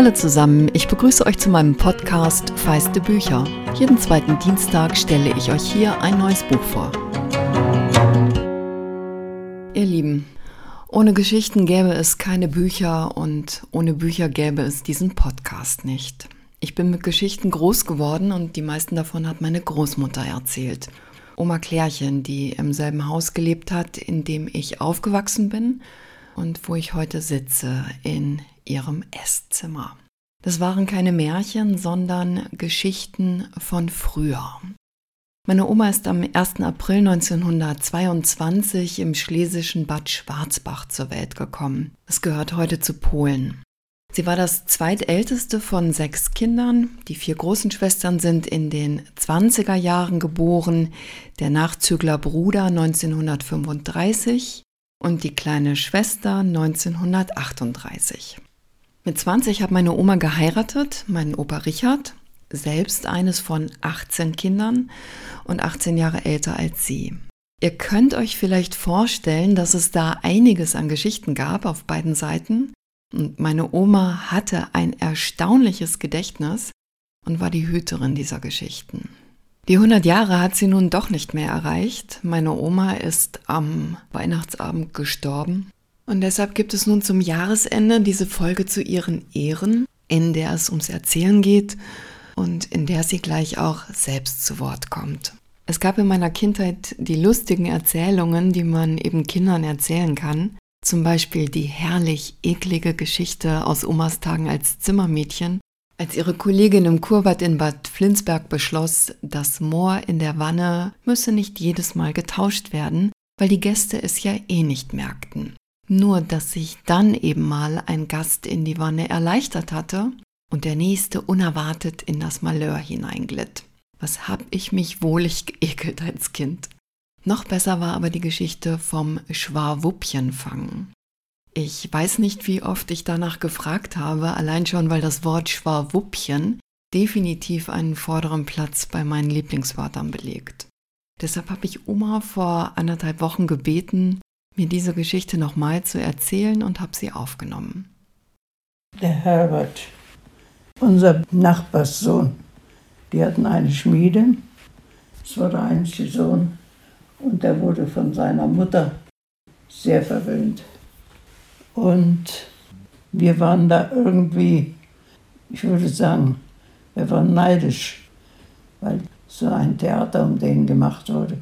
Hallo zusammen, ich begrüße euch zu meinem Podcast Feiste Bücher. Jeden zweiten Dienstag stelle ich euch hier ein neues Buch vor. Ihr Lieben, ohne Geschichten gäbe es keine Bücher und ohne Bücher gäbe es diesen Podcast nicht. Ich bin mit Geschichten groß geworden und die meisten davon hat meine Großmutter erzählt. Oma Klärchen, die im selben Haus gelebt hat, in dem ich aufgewachsen bin und wo ich heute sitze, in ihrem Esszimmer. Das waren keine Märchen, sondern Geschichten von früher. Meine Oma ist am 1. April 1922 im schlesischen Bad Schwarzbach zur Welt gekommen. Es gehört heute zu Polen. Sie war das zweitälteste von sechs Kindern. Die vier großen Schwestern sind in den 20er Jahren geboren, der Nachzügler Bruder 1935 und die kleine Schwester 1938. Mit 20 hat meine Oma geheiratet, meinen Opa Richard, selbst eines von 18 Kindern und 18 Jahre älter als sie. Ihr könnt euch vielleicht vorstellen, dass es da einiges an Geschichten gab auf beiden Seiten. Und meine Oma hatte ein erstaunliches Gedächtnis und war die Hüterin dieser Geschichten. Die 100 Jahre hat sie nun doch nicht mehr erreicht. Meine Oma ist am Weihnachtsabend gestorben. Und deshalb gibt es nun zum Jahresende diese Folge zu ihren Ehren, in der es ums Erzählen geht und in der sie gleich auch selbst zu Wort kommt. Es gab in meiner Kindheit die lustigen Erzählungen, die man eben Kindern erzählen kann. Zum Beispiel die herrlich eklige Geschichte aus Omas Tagen als Zimmermädchen, als ihre Kollegin im Kurbad in Bad Flinsberg beschloss, das Moor in der Wanne müsse nicht jedes Mal getauscht werden, weil die Gäste es ja eh nicht merkten. Nur dass sich dann eben mal ein Gast in die Wanne erleichtert hatte und der nächste unerwartet in das Malheur hineinglitt. Was hab ich mich wohlig geekelt als Kind. Noch besser war aber die Geschichte vom Schwarwuppchenfangen. Ich weiß nicht, wie oft ich danach gefragt habe, allein schon, weil das Wort Schwarwuppchen definitiv einen vorderen Platz bei meinen Lieblingswörtern belegt. Deshalb habe ich Oma vor anderthalb Wochen gebeten, mir diese Geschichte nochmal zu erzählen und habe sie aufgenommen. Der Herbert, unser Nachbarssohn, die hatten eine Schmiede. Es war der einzige Sohn und der wurde von seiner Mutter sehr verwöhnt. Und wir waren da irgendwie, ich würde sagen, wir waren neidisch, weil so ein Theater um den gemacht wurde.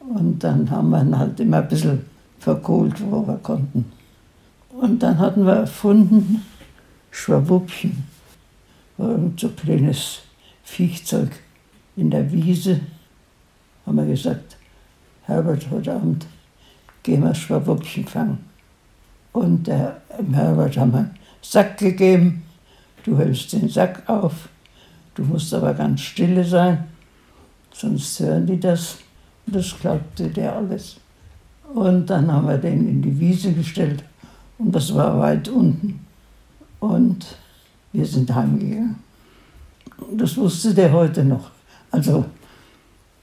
Und dann haben wir ihn halt immer ein bisschen verkohlt, wo wir konnten. Und dann hatten wir erfunden, Schwabubchen, war irgend so ein kleines Viechzeug in der Wiese, haben wir gesagt, Herbert, heute Abend gehen wir Schwabubchen fangen. Und der Herbert haben wir einen Sack gegeben, du hältst den Sack auf, du musst aber ganz stille sein, sonst hören die das. Und das glaubte der alles. Und dann haben wir den in die Wiese gestellt und das war weit unten. Und wir sind heimgegangen. Das wusste der heute noch. Also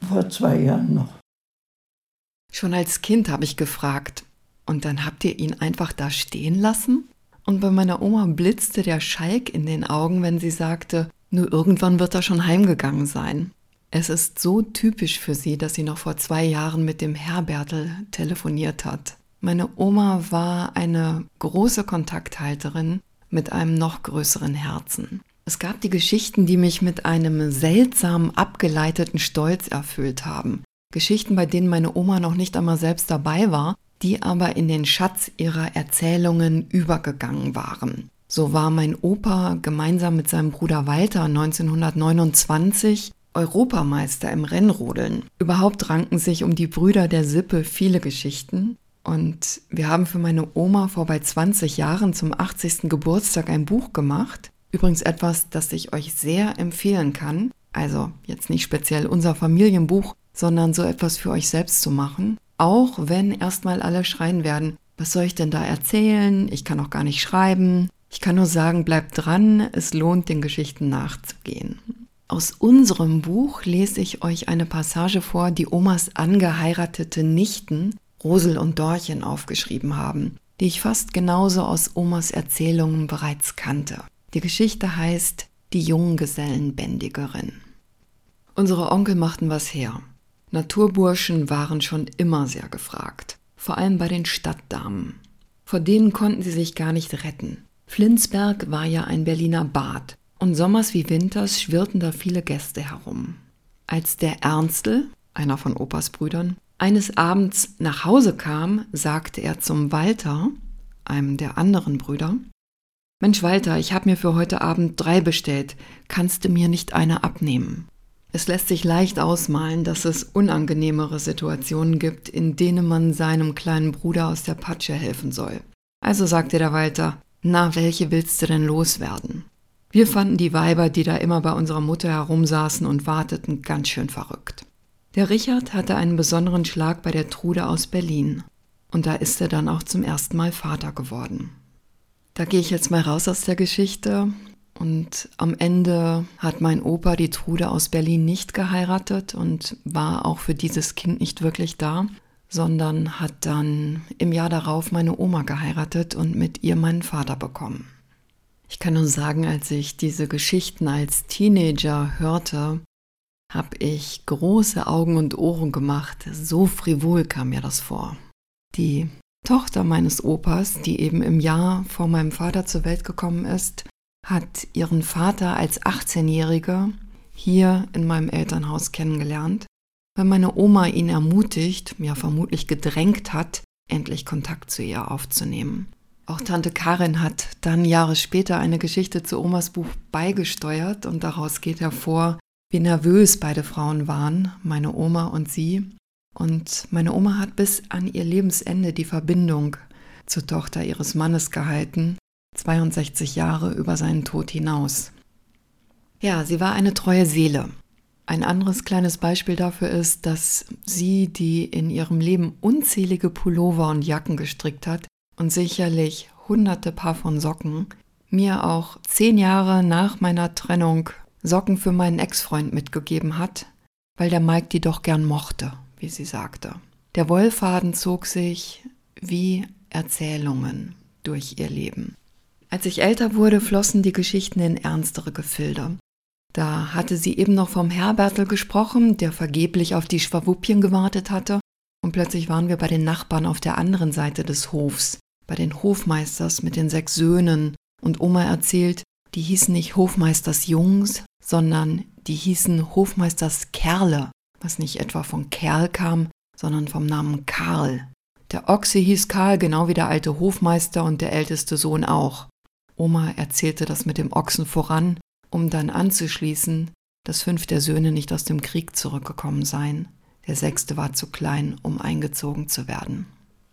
vor zwei Jahren noch. Schon als Kind habe ich gefragt. Und dann habt ihr ihn einfach da stehen lassen? Und bei meiner Oma blitzte der Schalk in den Augen, wenn sie sagte, nur irgendwann wird er schon heimgegangen sein. Es ist so typisch für sie, dass sie noch vor zwei Jahren mit dem Herbertel telefoniert hat. Meine Oma war eine große Kontakthalterin mit einem noch größeren Herzen. Es gab die Geschichten, die mich mit einem seltsam abgeleiteten Stolz erfüllt haben. Geschichten, bei denen meine Oma noch nicht einmal selbst dabei war, die aber in den Schatz ihrer Erzählungen übergegangen waren. So war mein Opa gemeinsam mit seinem Bruder Walter 1929 Europameister im Rennrodeln. Überhaupt ranken sich um die Brüder der Sippe viele Geschichten. Und wir haben für meine Oma vor bei 20 Jahren zum 80. Geburtstag ein Buch gemacht. Übrigens etwas, das ich euch sehr empfehlen kann. Also jetzt nicht speziell unser Familienbuch, sondern so etwas für euch selbst zu machen. Auch wenn erstmal alle schreien werden, was soll ich denn da erzählen? Ich kann auch gar nicht schreiben. Ich kann nur sagen, bleibt dran, es lohnt, den Geschichten nachzugehen. Aus unserem Buch lese ich euch eine Passage vor, die Omas angeheiratete Nichten, Rosel und Dorchen, aufgeschrieben haben, die ich fast genauso aus Omas Erzählungen bereits kannte. Die Geschichte heißt Die Junggesellenbändigerin. Unsere Onkel machten was her. Naturburschen waren schon immer sehr gefragt, vor allem bei den Stadtdamen. Vor denen konnten sie sich gar nicht retten. Flinsberg war ja ein Berliner Bad und sommers wie winters schwirrten da viele Gäste herum. Als der Ernstl, einer von Opas Brüdern, eines Abends nach Hause kam, sagte er zum Walter, einem der anderen Brüder, Mensch Walter, ich habe mir für heute Abend drei bestellt, kannst du mir nicht eine abnehmen? Es lässt sich leicht ausmalen, dass es unangenehmere Situationen gibt, in denen man seinem kleinen Bruder aus der Patsche helfen soll. Also sagte der Walter, na, welche willst du denn loswerden? Wir fanden die Weiber, die da immer bei unserer Mutter herumsaßen und warteten, ganz schön verrückt. Der Richard hatte einen besonderen Schlag bei der Trude aus Berlin. Und da ist er dann auch zum ersten Mal Vater geworden. Da gehe ich jetzt mal raus aus der Geschichte. Und am Ende hat mein Opa die Trude aus Berlin nicht geheiratet und war auch für dieses Kind nicht wirklich da, sondern hat dann im Jahr darauf meine Oma geheiratet und mit ihr meinen Vater bekommen. Ich kann nur sagen, als ich diese Geschichten als Teenager hörte, habe ich große Augen und Ohren gemacht. So frivol kam mir das vor. Die Tochter meines Opas, die eben im Jahr vor meinem Vater zur Welt gekommen ist, hat ihren Vater als 18-Jährige hier in meinem Elternhaus kennengelernt, weil meine Oma ihn ermutigt, ja vermutlich gedrängt hat, endlich Kontakt zu ihr aufzunehmen. Auch Tante Karin hat dann Jahre später eine Geschichte zu Omas Buch beigesteuert und daraus geht hervor, wie nervös beide Frauen waren, meine Oma und sie. Und meine Oma hat bis an ihr Lebensende die Verbindung zur Tochter ihres Mannes gehalten 62 Jahre über seinen Tod hinaus. Ja, sie war eine treue Seele. Ein anderes kleines Beispiel dafür ist, dass sie, die in ihrem Leben unzählige Pullover und Jacken gestrickt hat und sicherlich hunderte Paar von Socken, mir auch zehn Jahre nach meiner Trennung Socken für meinen Ex-Freund mitgegeben hat, weil der Mike die doch gern mochte, wie sie sagte. Der Wollfaden zog sich wie Erzählungen durch ihr Leben. Als ich älter wurde, flossen die Geschichten in ernstere Gefilde. Da hatte sie eben noch vom Herbertel gesprochen, der vergeblich auf die Schwawuppien gewartet hatte, und plötzlich waren wir bei den Nachbarn auf der anderen Seite des Hofs, bei den Hofmeisters mit den sechs Söhnen, und Oma erzählt, die hießen nicht Hofmeisters Jungs, sondern die hießen Hofmeisters Kerle, was nicht etwa von Kerl kam, sondern vom Namen Karl. Der Ochse hieß Karl, genau wie der alte Hofmeister und der älteste Sohn auch. Oma erzählte das mit dem Ochsen voran, um dann anzuschließen, dass fünf der Söhne nicht aus dem Krieg zurückgekommen seien. Der sechste war zu klein, um eingezogen zu werden.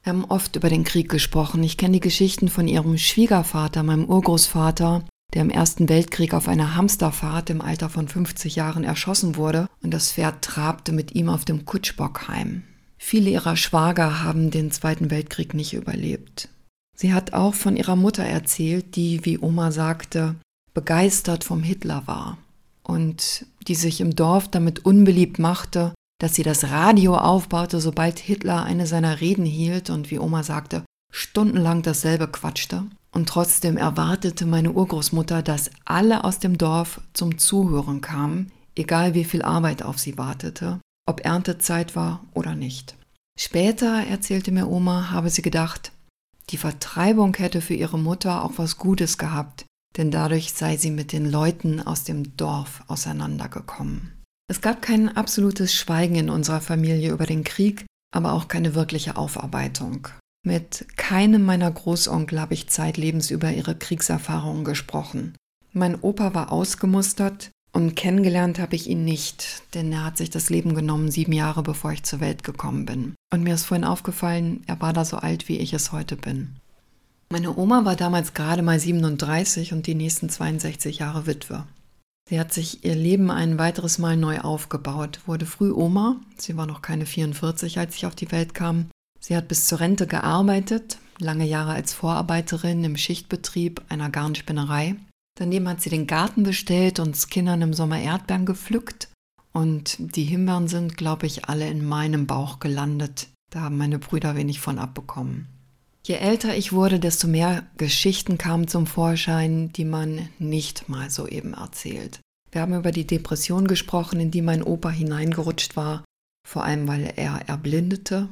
Wir haben oft über den Krieg gesprochen. Ich kenne die Geschichten von ihrem Schwiegervater, meinem Urgroßvater, der im Ersten Weltkrieg auf einer Hamsterfahrt im Alter von 50 Jahren erschossen wurde und das Pferd trabte mit ihm auf dem Kutschbock heim. Viele ihrer Schwager haben den Zweiten Weltkrieg nicht überlebt. Sie hat auch von ihrer Mutter erzählt, die, wie Oma sagte, begeistert vom Hitler war und die sich im Dorf damit unbeliebt machte, dass sie das Radio aufbaute, sobald Hitler eine seiner Reden hielt und wie Oma sagte, stundenlang dasselbe quatschte. Und trotzdem erwartete meine Urgroßmutter, dass alle aus dem Dorf zum Zuhören kamen, egal wie viel Arbeit auf sie wartete, ob Erntezeit war oder nicht. Später, erzählte mir Oma, habe sie gedacht, die Vertreibung hätte für ihre Mutter auch was Gutes gehabt, denn dadurch sei sie mit den Leuten aus dem Dorf auseinandergekommen. Es gab kein absolutes Schweigen in unserer Familie über den Krieg, aber auch keine wirkliche Aufarbeitung. Mit keinem meiner Großonkel habe ich zeitlebens über ihre Kriegserfahrungen gesprochen. Mein Opa war ausgemustert, und kennengelernt habe ich ihn nicht, denn er hat sich das Leben genommen sieben Jahre bevor ich zur Welt gekommen bin. Und mir ist vorhin aufgefallen, er war da so alt, wie ich es heute bin. Meine Oma war damals gerade mal 37 und die nächsten 62 Jahre Witwe. Sie hat sich ihr Leben ein weiteres Mal neu aufgebaut, wurde früh Oma, sie war noch keine 44, als ich auf die Welt kam. Sie hat bis zur Rente gearbeitet, lange Jahre als Vorarbeiterin im Schichtbetrieb einer Garnspinnerei Daneben hat sie den Garten bestellt und Kindern im Sommer Erdbeeren gepflückt. Und die Himbeeren sind, glaube ich, alle in meinem Bauch gelandet. Da haben meine Brüder wenig von abbekommen. Je älter ich wurde, desto mehr Geschichten kamen zum Vorschein, die man nicht mal so eben erzählt. Wir haben über die Depression gesprochen, in die mein Opa hineingerutscht war, vor allem weil er erblindete.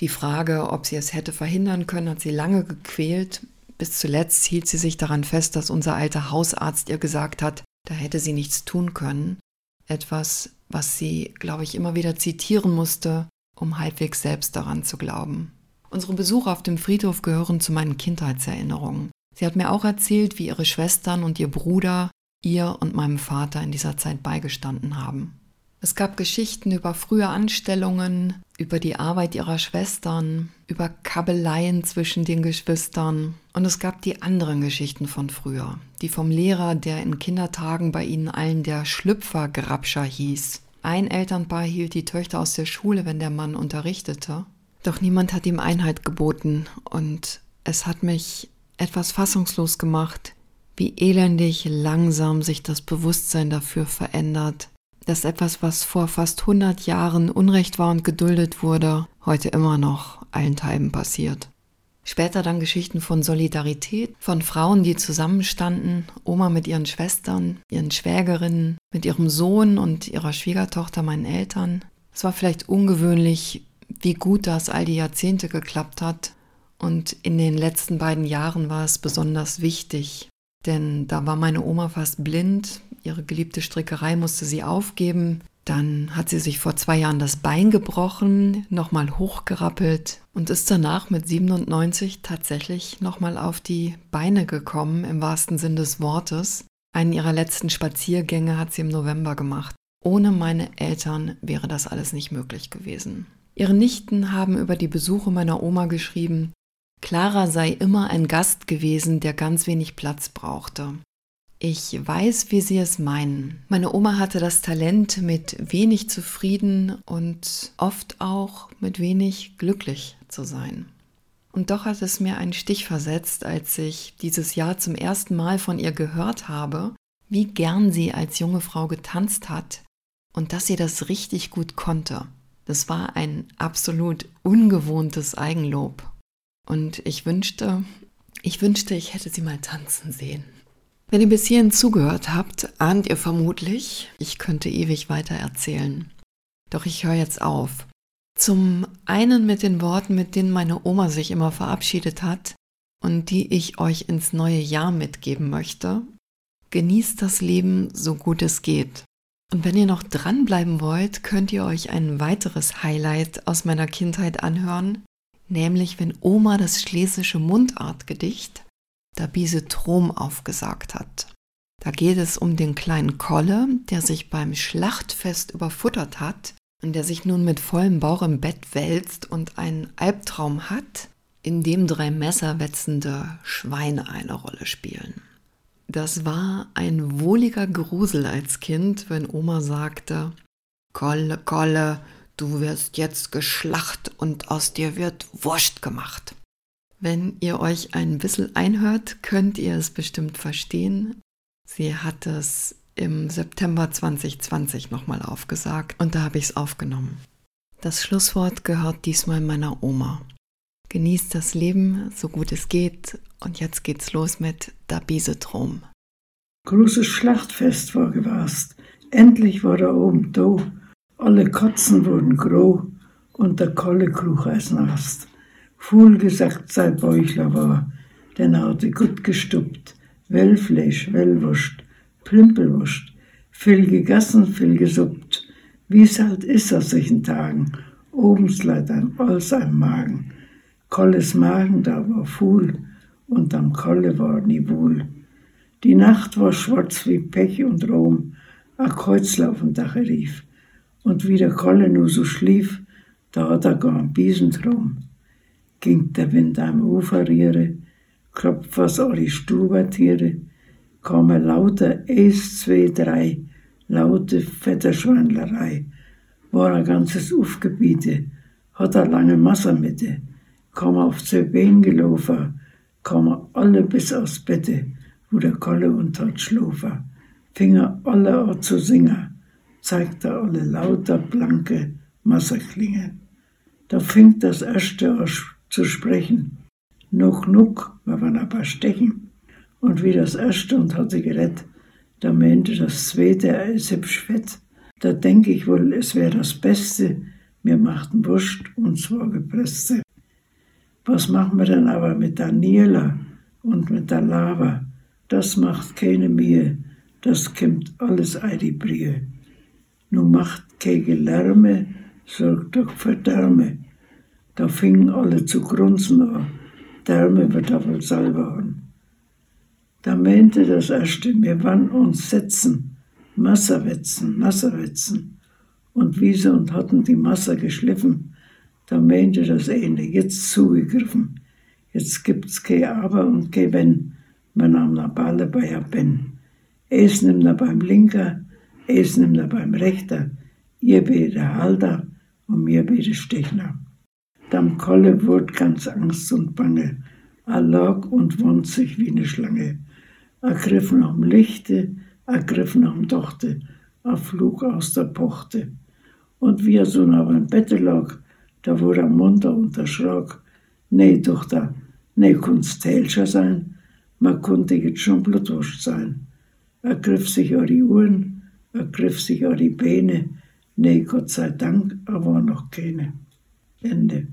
Die Frage, ob sie es hätte verhindern können, hat sie lange gequält. Bis zuletzt hielt sie sich daran fest, dass unser alter Hausarzt ihr gesagt hat, da hätte sie nichts tun können. Etwas, was sie, glaube ich, immer wieder zitieren musste, um halbwegs selbst daran zu glauben. Unsere Besuche auf dem Friedhof gehören zu meinen Kindheitserinnerungen. Sie hat mir auch erzählt, wie ihre Schwestern und ihr Bruder ihr und meinem Vater in dieser Zeit beigestanden haben. Es gab Geschichten über frühe Anstellungen, über die Arbeit ihrer Schwestern, über Kabeleien zwischen den Geschwistern. Und es gab die anderen Geschichten von früher, die vom Lehrer, der in Kindertagen bei ihnen allen der Schlüpfergrabscher hieß. Ein Elternpaar hielt die Töchter aus der Schule, wenn der Mann unterrichtete. Doch niemand hat ihm Einhalt geboten und es hat mich etwas fassungslos gemacht, wie elendig langsam sich das Bewusstsein dafür verändert, dass etwas, was vor fast 100 Jahren Unrecht war und geduldet wurde, heute immer noch allenthalben passiert. Später dann Geschichten von Solidarität, von Frauen, die zusammenstanden, Oma mit ihren Schwestern, ihren Schwägerinnen, mit ihrem Sohn und ihrer Schwiegertochter, meinen Eltern. Es war vielleicht ungewöhnlich, wie gut das all die Jahrzehnte geklappt hat. Und in den letzten beiden Jahren war es besonders wichtig, denn da war meine Oma fast blind, ihre geliebte Strickerei musste sie aufgeben. Dann hat sie sich vor zwei Jahren das Bein gebrochen, nochmal hochgerappelt und ist danach mit 97 tatsächlich nochmal auf die Beine gekommen, im wahrsten Sinn des Wortes. Einen ihrer letzten Spaziergänge hat sie im November gemacht. Ohne meine Eltern wäre das alles nicht möglich gewesen. Ihre Nichten haben über die Besuche meiner Oma geschrieben, Clara sei immer ein Gast gewesen, der ganz wenig Platz brauchte. Ich weiß, wie Sie es meinen. Meine Oma hatte das Talent, mit wenig zufrieden und oft auch mit wenig glücklich zu sein. Und doch hat es mir einen Stich versetzt, als ich dieses Jahr zum ersten Mal von ihr gehört habe, wie gern sie als junge Frau getanzt hat und dass sie das richtig gut konnte. Das war ein absolut ungewohntes Eigenlob. Und ich wünschte, ich wünschte, ich hätte sie mal tanzen sehen. Wenn ihr bis hierhin zugehört habt, ahnt ihr vermutlich, ich könnte ewig weiter erzählen. Doch ich höre jetzt auf. Zum einen mit den Worten, mit denen meine Oma sich immer verabschiedet hat und die ich euch ins neue Jahr mitgeben möchte. Genießt das Leben so gut es geht. Und wenn ihr noch dranbleiben wollt, könnt ihr euch ein weiteres Highlight aus meiner Kindheit anhören, nämlich wenn Oma das schlesische Mundartgedicht Dabise Trom aufgesagt hat. Da geht es um den kleinen Kolle, der sich beim Schlachtfest überfuttert hat und der sich nun mit vollem Bauch im Bett wälzt und einen Albtraum hat, in dem drei messerwetzende Schweine eine Rolle spielen. Das war ein wohliger Grusel als Kind, wenn Oma sagte, Kolle, Kolle, du wirst jetzt geschlacht und aus dir wird Wurst gemacht. Wenn ihr euch ein bisschen einhört, könnt ihr es bestimmt verstehen. Sie hat es im September 2020 nochmal aufgesagt und da habe ich es aufgenommen. Das Schlusswort gehört diesmal meiner Oma. Genießt das Leben, so gut es geht. Und jetzt geht's los mit der Biesetrom. Großes Schlachtfest war gewast. Endlich war er oben da. Alle Katzen wurden groh und der Kolle kruch als Nast. Fuhl gesagt sein Bäuchler war, denn er hatte gut gestuppt. Wellfleisch, Wellwurst, Plümpelwurst, viel gegessen, viel gesuppt. Wie's halt ist aus solchen Tagen, obens leidt ein Olls am Magen. Kolles Magen, da war Fuhl, und am Kolle war nie wohl. Die Nacht war schwarz wie Pech und Rom, a Kreuzlaufen Dache rief. Und wie der Kolle nur so schlief, da hat er gar ein Biesentrom. Ging der Wind am Ufer riere, klopft was alle Stubertiere, kamen lauter eins, zwei, drei, laute Vetterschwandlerei. War ein ganzes Ufgebiete, hat er lange Massermitte, kam auf zwei Beinen gelaufen, kamen alle bis aufs Bette, wo der Kolle und hat schlofen. Finger alle an zu singen, zeigte alle lauter blanke Masserklingen. Da fing das erste an zu sprechen. Noch genug, wir waren paar Stechen. Und wie das erste und hat sie gerettet, da meinte das zweite, er ist hübsch fett. Da denke ich wohl, es wäre das Beste, wir machten Wurst und zwar gepresste. Was machen wir denn aber mit der Nierla und mit der Lava? Das macht keine Mühe, das kommt alles ein die Brie. Nun macht keine Lärme, sorgt doch für Därme. Da fingen alle zu grunzen an. Därme wird er wohl selber an. Da meinte das erste, wir wann uns setzen, Masserwetzen, Masserwetzen. Und wieso und hatten die Masse geschliffen, da meinte das eine, jetzt zugegriffen. Jetzt gibt's kein Aber und kein Wenn, man nahm na Balle bei a Ben. Es nimmt er beim Linker, es nimmt er beim Rechter, ihr beide Halter und mir beide Stechner. Dam Kolle wurd ganz Angst und Bange, er lag und wand sich wie ne Schlange. Er griff nach dem Lichte, er griff nach dem Dochte, er flog aus der Pochte. Und wie er so nach beim Bette lag, da wurde er munter und erschrak. Nee, Tochter, nee, kunst Tälscher sein, man konnte jetzt schon Blutwurst sein. Er griff sich an die Uhren, er griff sich an die Beine, nee, Gott sei Dank, er war noch keine. Ende.